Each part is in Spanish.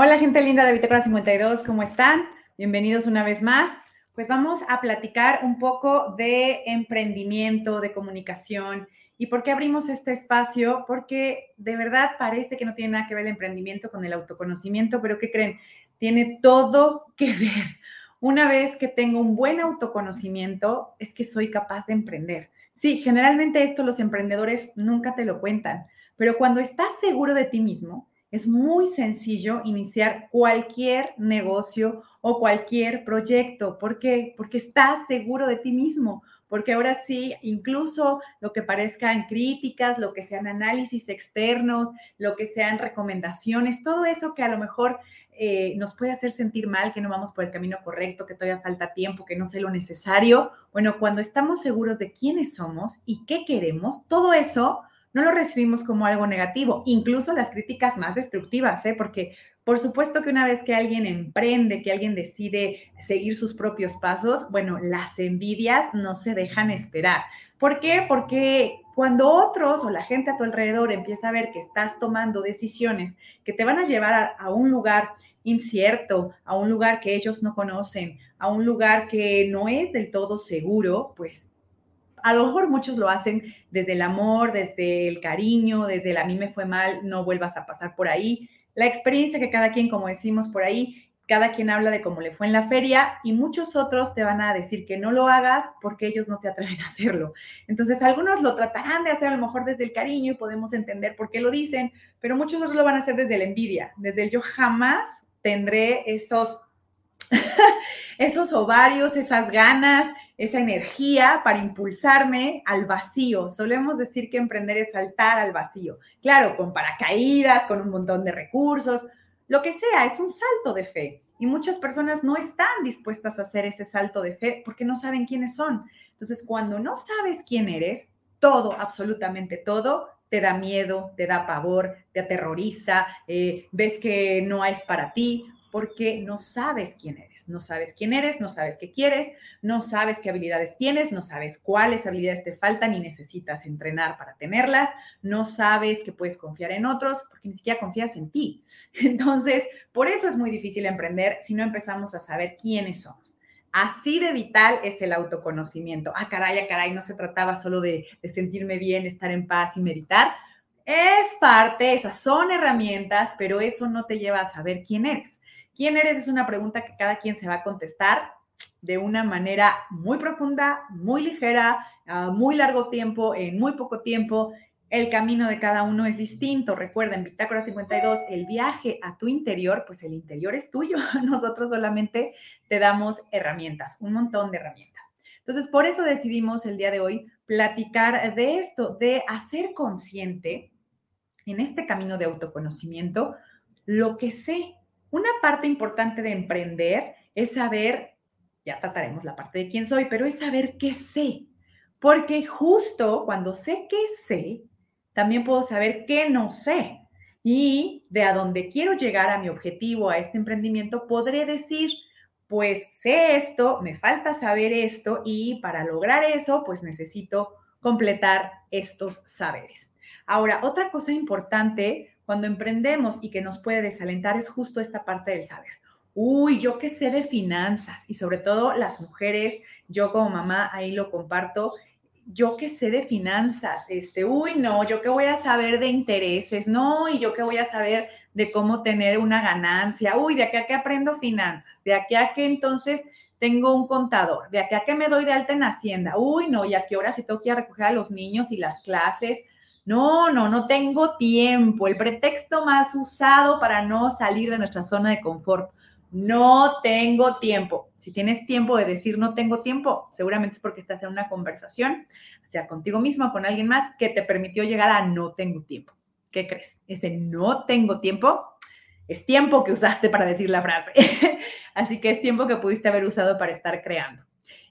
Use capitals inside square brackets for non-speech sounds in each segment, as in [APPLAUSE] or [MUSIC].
Hola, gente linda de Bitácora 52, ¿cómo están? Bienvenidos una vez más. Pues vamos a platicar un poco de emprendimiento, de comunicación. ¿Y por qué abrimos este espacio? Porque de verdad parece que no tiene nada que ver el emprendimiento con el autoconocimiento, pero ¿qué creen? Tiene todo que ver. Una vez que tengo un buen autoconocimiento, es que soy capaz de emprender. Sí, generalmente esto los emprendedores nunca te lo cuentan, pero cuando estás seguro de ti mismo, es muy sencillo iniciar cualquier negocio o cualquier proyecto. ¿Por qué? Porque estás seguro de ti mismo, porque ahora sí, incluso lo que parezcan críticas, lo que sean análisis externos, lo que sean recomendaciones, todo eso que a lo mejor eh, nos puede hacer sentir mal, que no vamos por el camino correcto, que todavía falta tiempo, que no sé lo necesario. Bueno, cuando estamos seguros de quiénes somos y qué queremos, todo eso no lo recibimos como algo negativo, incluso las críticas más destructivas, ¿eh? porque por supuesto que una vez que alguien emprende, que alguien decide seguir sus propios pasos, bueno, las envidias no se dejan esperar. ¿Por qué? Porque cuando otros o la gente a tu alrededor empieza a ver que estás tomando decisiones que te van a llevar a, a un lugar incierto, a un lugar que ellos no conocen, a un lugar que no es del todo seguro, pues a lo mejor muchos lo hacen desde el amor, desde el cariño, desde el a mí me fue mal, no vuelvas a pasar por ahí. La experiencia que cada quien, como decimos por ahí, cada quien habla de cómo le fue en la feria y muchos otros te van a decir que no lo hagas porque ellos no se atreven a hacerlo. Entonces, algunos lo tratarán de hacer a lo mejor desde el cariño y podemos entender por qué lo dicen, pero muchos otros lo van a hacer desde la envidia, desde el yo jamás tendré esos [LAUGHS] esos ovarios, esas ganas, esa energía para impulsarme al vacío. Solemos decir que emprender es saltar al vacío. Claro, con paracaídas, con un montón de recursos, lo que sea, es un salto de fe. Y muchas personas no están dispuestas a hacer ese salto de fe porque no saben quiénes son. Entonces, cuando no sabes quién eres, todo, absolutamente todo, te da miedo, te da pavor, te aterroriza, eh, ves que no es para ti porque no sabes quién eres, no sabes quién eres, no sabes qué quieres, no sabes qué habilidades tienes, no sabes cuáles habilidades te faltan y necesitas entrenar para tenerlas, no sabes que puedes confiar en otros porque ni siquiera confías en ti. [LAUGHS] Entonces, por eso es muy difícil emprender si no empezamos a saber quiénes somos. Así de vital es el autoconocimiento. Ah, caray, ah, caray, no se trataba solo de, de sentirme bien, estar en paz y meditar. Es parte, esas son herramientas, pero eso no te lleva a saber quién eres. ¿Quién eres? Es una pregunta que cada quien se va a contestar de una manera muy profunda, muy ligera, a muy largo tiempo, en muy poco tiempo. El camino de cada uno es distinto. Recuerda, en Bitácora 52, el viaje a tu interior, pues el interior es tuyo. [LAUGHS] Nosotros solamente te damos herramientas, un montón de herramientas. Entonces, por eso decidimos el día de hoy platicar de esto, de hacer consciente en este camino de autoconocimiento lo que sé, una parte importante de emprender es saber, ya trataremos la parte de quién soy, pero es saber qué sé. Porque justo cuando sé qué sé, también puedo saber qué no sé. Y de a dónde quiero llegar a mi objetivo, a este emprendimiento, podré decir, pues sé esto, me falta saber esto y para lograr eso, pues necesito completar estos saberes. Ahora, otra cosa importante cuando emprendemos y que nos puede desalentar es justo esta parte del saber. Uy, yo qué sé de finanzas y sobre todo las mujeres, yo como mamá ahí lo comparto, yo qué sé de finanzas, este, uy, no, yo qué voy a saber de intereses, no, y yo qué voy a saber de cómo tener una ganancia, uy, de aquí a qué aprendo finanzas, de aquí a qué entonces tengo un contador, de aquí a qué me doy de alta en Hacienda, uy, no, y a qué hora si tengo que ir a recoger a los niños y las clases, no, no, no tengo tiempo. El pretexto más usado para no salir de nuestra zona de confort. No tengo tiempo. Si tienes tiempo de decir no tengo tiempo, seguramente es porque estás en una conversación, sea contigo mismo o con alguien más, que te permitió llegar a no tengo tiempo. ¿Qué crees? Ese no tengo tiempo es tiempo que usaste para decir la frase. [LAUGHS] Así que es tiempo que pudiste haber usado para estar creando.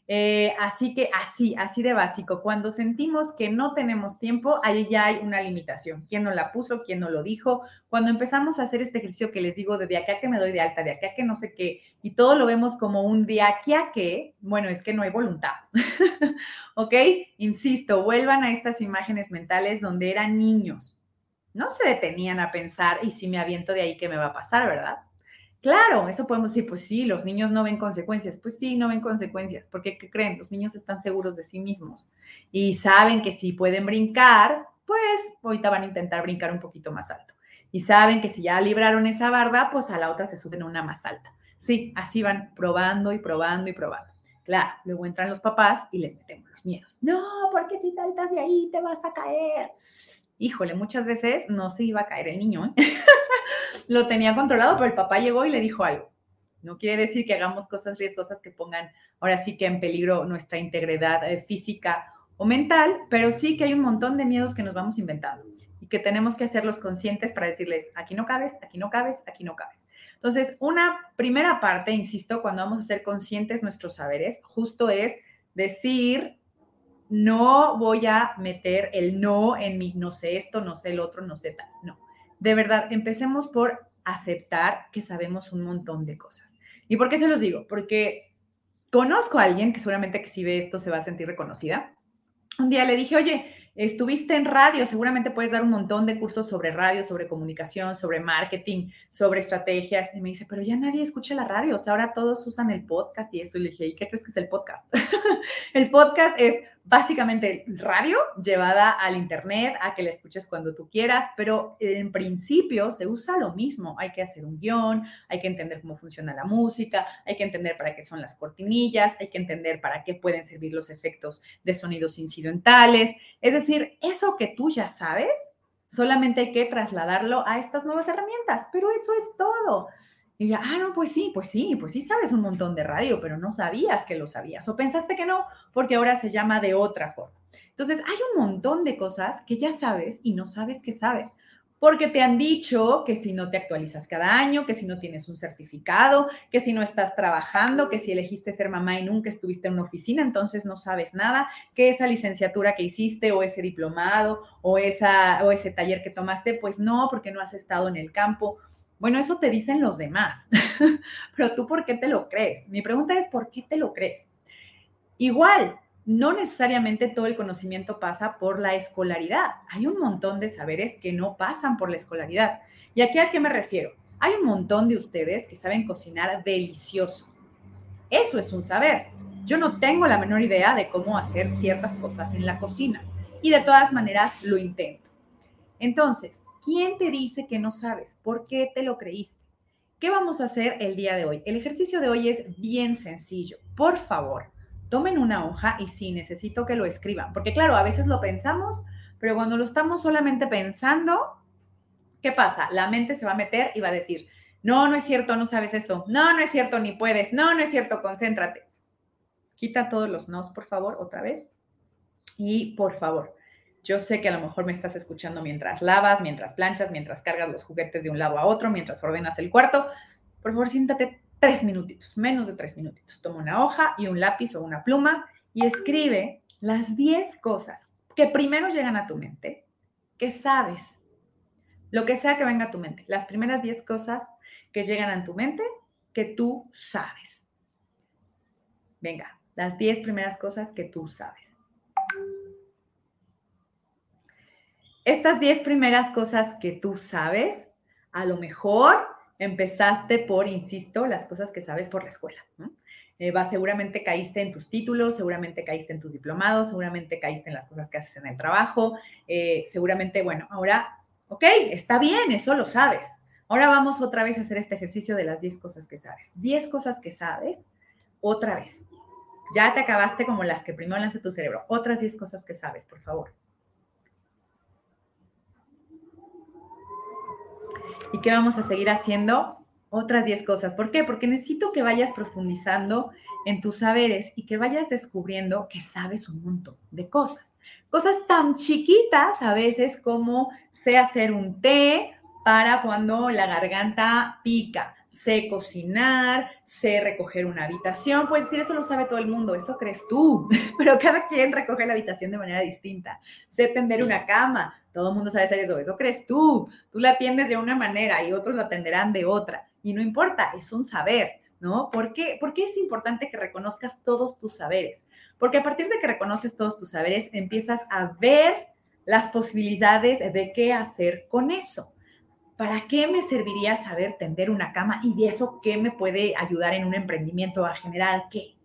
Eh, así que así, así de básico. Cuando sentimos que no tenemos tiempo, ahí ya hay una limitación. ¿Quién no la puso? ¿Quién no lo dijo? Cuando empezamos a hacer este ejercicio que les digo de de acá que me doy de alta, de acá que no sé qué, y todo lo vemos como un de aquí a que, bueno, es que no hay voluntad. [LAUGHS] ¿Ok? Insisto, vuelvan a estas imágenes mentales donde eran niños. No se detenían a pensar, y si me aviento de ahí, ¿qué me va a pasar, verdad? Claro, eso podemos decir, pues sí, los niños no ven consecuencias. Pues sí, no ven consecuencias, porque ¿qué creen? Los niños están seguros de sí mismos y saben que si pueden brincar, pues ahorita van a intentar brincar un poquito más alto. Y saben que si ya libraron esa barda, pues a la otra se suben una más alta. Sí, así van probando y probando y probando. Claro, luego entran los papás y les metemos los miedos. No, porque si saltas de ahí te vas a caer. Híjole, muchas veces no se iba a caer el niño. ¿eh? [LAUGHS] Lo tenía controlado, pero el papá llegó y le dijo algo. No quiere decir que hagamos cosas riesgosas que pongan ahora sí que en peligro nuestra integridad eh, física o mental, pero sí que hay un montón de miedos que nos vamos inventando y que tenemos que hacerlos conscientes para decirles, aquí no cabes, aquí no cabes, aquí no cabes. Entonces, una primera parte, insisto, cuando vamos a ser conscientes nuestros saberes, justo es decir, no voy a meter el no en mi, no sé esto, no sé el otro, no sé tal. No. De verdad, empecemos por aceptar que sabemos un montón de cosas. ¿Y por qué se los digo? Porque conozco a alguien que seguramente que si ve esto se va a sentir reconocida. Un día le dije, oye, Estuviste en radio, seguramente puedes dar un montón de cursos sobre radio, sobre comunicación, sobre marketing, sobre estrategias. Y me dice, pero ya nadie escucha la radio, o sea, ahora todos usan el podcast y eso. Y le dije, ¿y qué crees que es el podcast? [LAUGHS] el podcast es básicamente radio llevada al Internet, a que la escuches cuando tú quieras, pero en principio se usa lo mismo. Hay que hacer un guion, hay que entender cómo funciona la música, hay que entender para qué son las cortinillas, hay que entender para qué pueden servir los efectos de sonidos incidentales. Es decir, eso que tú ya sabes, solamente hay que trasladarlo a estas nuevas herramientas, pero eso es todo. Y ya, ah, no, pues sí, pues sí, pues sí sabes un montón de radio, pero no sabías que lo sabías o pensaste que no, porque ahora se llama de otra forma. Entonces, hay un montón de cosas que ya sabes y no sabes que sabes, porque te han dicho que si no te actualizas cada año, que si no tienes un certificado, que si no estás trabajando, que si elegiste ser mamá y nunca estuviste en una oficina, entonces no sabes nada, que esa licenciatura que hiciste o ese diplomado o, esa, o ese taller que tomaste, pues no, porque no has estado en el campo bueno, eso te dicen los demás, [LAUGHS] pero tú ¿por qué te lo crees? Mi pregunta es, ¿por qué te lo crees? Igual, no necesariamente todo el conocimiento pasa por la escolaridad. Hay un montón de saberes que no pasan por la escolaridad. ¿Y aquí a qué me refiero? Hay un montón de ustedes que saben cocinar delicioso. Eso es un saber. Yo no tengo la menor idea de cómo hacer ciertas cosas en la cocina y de todas maneras lo intento. Entonces, ¿Quién te dice que no sabes? ¿Por qué te lo creíste? ¿Qué vamos a hacer el día de hoy? El ejercicio de hoy es bien sencillo. Por favor, tomen una hoja y sí, necesito que lo escriban, porque claro, a veces lo pensamos, pero cuando lo estamos solamente pensando, ¿qué pasa? La mente se va a meter y va a decir, no, no es cierto, no sabes eso, no, no es cierto, ni puedes, no, no es cierto, concéntrate. Quita todos los nos, por favor, otra vez. Y por favor, yo sé que a lo mejor me estás escuchando mientras lavas, mientras planchas, mientras cargas los juguetes de un lado a otro, mientras ordenas el cuarto. Por favor, siéntate tres minutitos, menos de tres minutitos. Toma una hoja y un lápiz o una pluma y escribe las diez cosas que primero llegan a tu mente, que sabes, lo que sea que venga a tu mente, las primeras diez cosas que llegan a tu mente que tú sabes. Venga, las diez primeras cosas que tú sabes. Estas 10 primeras cosas que tú sabes, a lo mejor empezaste por, insisto, las cosas que sabes por la escuela. Eh, va, seguramente caíste en tus títulos, seguramente caíste en tus diplomados, seguramente caíste en las cosas que haces en el trabajo, eh, seguramente, bueno, ahora, ok, está bien, eso lo sabes. Ahora vamos otra vez a hacer este ejercicio de las 10 cosas que sabes. 10 cosas que sabes, otra vez. Ya te acabaste como las que primero lanza tu cerebro. Otras 10 cosas que sabes, por favor. ¿Y qué vamos a seguir haciendo? Otras 10 cosas. ¿Por qué? Porque necesito que vayas profundizando en tus saberes y que vayas descubriendo que sabes un montón de cosas. Cosas tan chiquitas a veces como sé hacer un té para cuando la garganta pica, sé cocinar, sé recoger una habitación. Pues decir, eso lo sabe todo el mundo, eso crees tú, [LAUGHS] pero cada quien recoge la habitación de manera distinta. Sé tender una cama, todo mundo sabe hacer eso, eso crees tú. Tú la atiendes de una manera y otros la atenderán de otra. Y no importa, es un saber, ¿no? ¿Por qué? ¿Por qué es importante que reconozcas todos tus saberes? Porque a partir de que reconoces todos tus saberes, empiezas a ver las posibilidades de qué hacer con eso. ¿para qué me serviría saber tender una cama y de eso qué me puede ayudar en un emprendimiento a generar qué?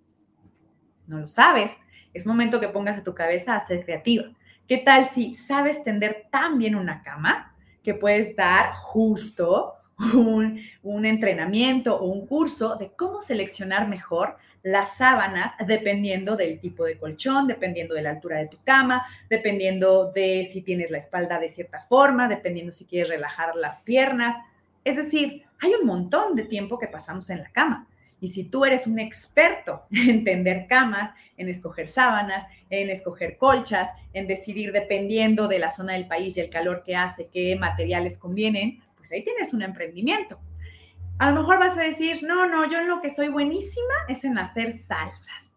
No lo sabes. Es momento que pongas a tu cabeza a ser creativa. ¿Qué tal si sabes tender tan bien una cama que puedes dar justo un, un entrenamiento o un curso de cómo seleccionar mejor las sábanas dependiendo del tipo de colchón, dependiendo de la altura de tu cama, dependiendo de si tienes la espalda de cierta forma, dependiendo si quieres relajar las piernas. Es decir, hay un montón de tiempo que pasamos en la cama. Y si tú eres un experto [LAUGHS] en tender camas, en escoger sábanas, en escoger colchas, en decidir dependiendo de la zona del país y el calor que hace, qué materiales convienen, pues ahí tienes un emprendimiento. A lo mejor vas a decir, no, no, yo en lo que soy buenísima es en hacer salsas.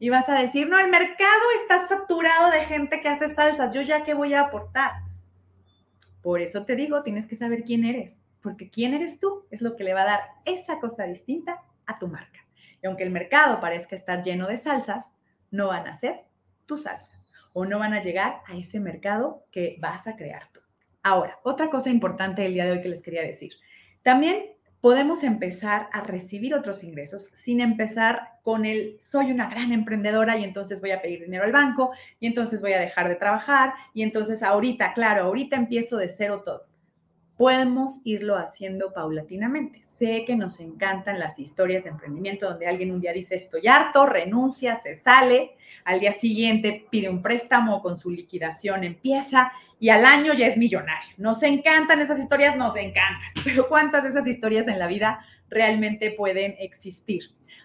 Y vas a decir, no, el mercado está saturado de gente que hace salsas, yo ya qué voy a aportar. Por eso te digo, tienes que saber quién eres, porque quién eres tú es lo que le va a dar esa cosa distinta a tu marca. Y aunque el mercado parezca estar lleno de salsas, no van a ser tu salsa o no van a llegar a ese mercado que vas a crear tú. Ahora, otra cosa importante del día de hoy que les quería decir. También podemos empezar a recibir otros ingresos sin empezar con el soy una gran emprendedora y entonces voy a pedir dinero al banco y entonces voy a dejar de trabajar y entonces ahorita, claro, ahorita empiezo de cero todo. Podemos irlo haciendo paulatinamente. Sé que nos encantan las historias de emprendimiento donde alguien un día dice estoy harto, renuncia, se sale, al día siguiente pide un préstamo con su liquidación empieza y al año ya es millonario. Nos encantan esas historias, nos encantan, [LAUGHS] pero ¿cuántas de esas historias en la vida realmente pueden existir?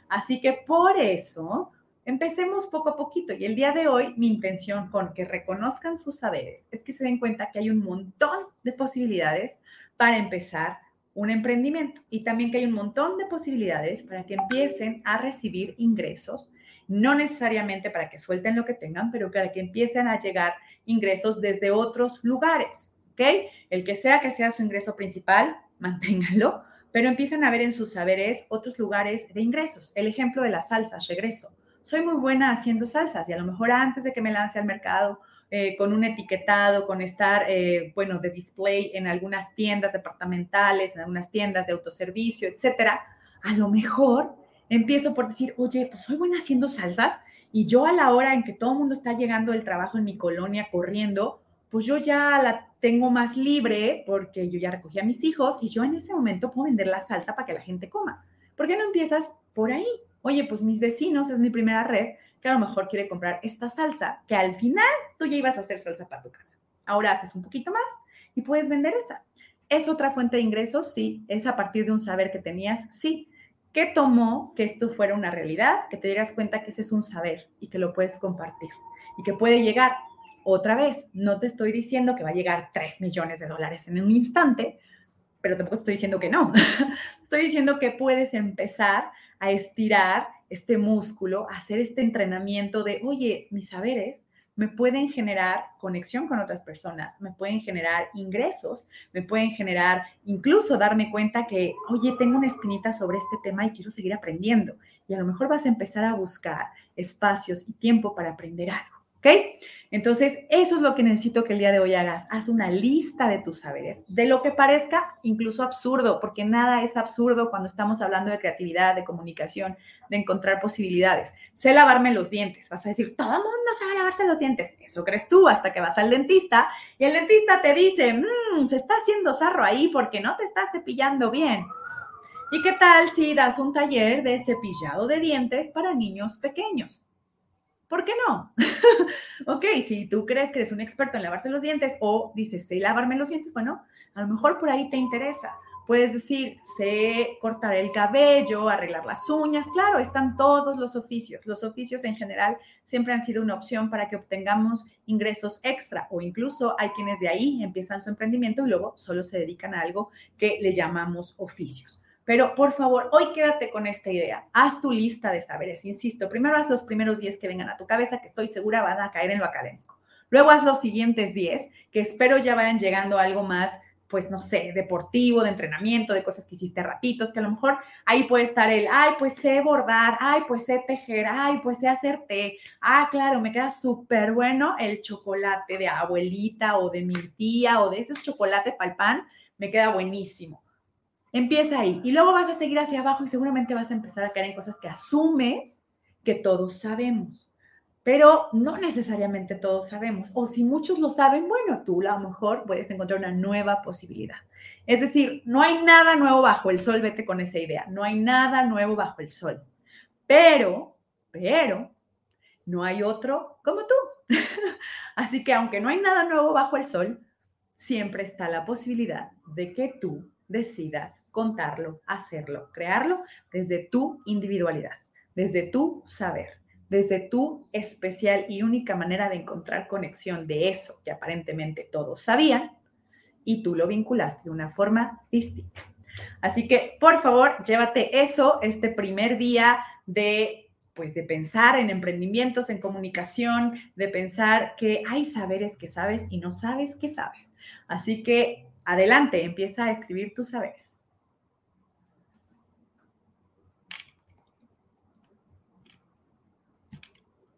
Así que por eso empecemos poco a poquito y el día de hoy mi intención con que reconozcan sus saberes es que se den cuenta que hay un montón de posibilidades para empezar un emprendimiento y también que hay un montón de posibilidades para que empiecen a recibir ingresos no necesariamente para que suelten lo que tengan, pero para que empiecen a llegar ingresos desde otros lugares, ¿ok? El que sea que sea su ingreso principal, [LAUGHS] manténganlo, pero empiecen a ver en sus saberes otros lugares de ingresos. El ejemplo de las salsas, regreso. Soy muy buena haciendo salsas y a lo mejor antes de que me lance al mercado eh, con un etiquetado, con estar, eh, bueno, de display en algunas tiendas departamentales, en algunas tiendas de autoservicio, etcétera, a lo mejor empiezo por decir, oye, pues soy buena haciendo salsas y yo a la hora en que todo el mundo está llegando del trabajo en mi colonia corriendo, pues yo ya la tengo más libre porque yo ya recogí a mis hijos y yo en ese momento puedo vender la salsa para que la gente coma. ¿Por qué no empiezas por ahí? Oye, pues mis vecinos es mi primera red que a lo mejor quiere comprar esta salsa, que al final tú ya ibas a hacer salsa para tu casa. Ahora haces un poquito más y puedes vender esa. ¿Es otra fuente de ingresos? Sí. ¿Es a partir de un saber que tenías? Sí. ¿Qué tomó que esto fuera una realidad? Que te digas cuenta que ese es un saber y que lo puedes compartir y que puede llegar otra vez. No te estoy diciendo que va a llegar 3 millones de dólares en un instante, pero tampoco te estoy diciendo que no. [LAUGHS] estoy diciendo que puedes empezar a estirar este músculo, a hacer este entrenamiento de, oye, mis saberes me pueden generar conexión con otras personas, me pueden generar ingresos, me pueden generar incluso darme cuenta que, oye, tengo una espinita sobre este tema y quiero seguir aprendiendo. Y a lo mejor vas a empezar a buscar espacios y tiempo para aprender algo. ¿Ok? Entonces, eso es lo que necesito que el día de hoy hagas. Haz una lista de tus saberes, de lo que parezca incluso absurdo, porque nada es absurdo cuando estamos hablando de creatividad, de comunicación, de encontrar posibilidades. Sé lavarme los dientes. Vas a decir, todo el mundo sabe lavarse los dientes. Eso crees tú hasta que vas al dentista y el dentista te dice, mmm, se está haciendo sarro ahí porque no te estás cepillando bien. ¿Y qué tal si das un taller de cepillado de dientes para niños pequeños? ¿Por qué no? [LAUGHS] ok, si tú crees que eres un experto en lavarse los dientes o dices, sé lavarme los dientes, bueno, a lo mejor por ahí te interesa. Puedes decir, sé cortar el cabello, arreglar las uñas. Claro, están todos los oficios. Los oficios en general siempre han sido una opción para que obtengamos ingresos extra o incluso hay quienes de ahí empiezan su emprendimiento y luego solo se dedican a algo que le llamamos oficios. Pero por favor, hoy quédate con esta idea. Haz tu lista de saberes. Insisto, primero haz los primeros 10 que vengan a tu cabeza, que estoy segura van a caer en lo académico. Luego haz los siguientes 10, que espero ya vayan llegando algo más pues no sé, deportivo, de entrenamiento, de cosas que hiciste ratitos, que a lo mejor ahí puede estar el, ay, pues sé bordar, ay, pues sé tejer, ay, pues sé hacer té, ah, claro, me queda súper bueno el chocolate de abuelita o de mi tía o de ese chocolate pan, me queda buenísimo. Empieza ahí y luego vas a seguir hacia abajo y seguramente vas a empezar a caer en cosas que asumes que todos sabemos pero no necesariamente todos sabemos. O si muchos lo saben, bueno, tú a lo mejor puedes encontrar una nueva posibilidad. Es decir, no hay nada nuevo bajo el sol, vete con esa idea, no hay nada nuevo bajo el sol. Pero, pero, no hay otro como tú. [LAUGHS] Así que aunque no hay nada nuevo bajo el sol, siempre está la posibilidad de que tú decidas contarlo, hacerlo, crearlo desde tu individualidad, desde tu saber desde tu especial y única manera de encontrar conexión de eso que aparentemente todos sabían y tú lo vinculaste de una forma distinta. Así que, por favor, llévate eso este primer día de pues de pensar en emprendimientos, en comunicación, de pensar que hay saberes que sabes y no sabes que sabes. Así que adelante, empieza a escribir tus saberes.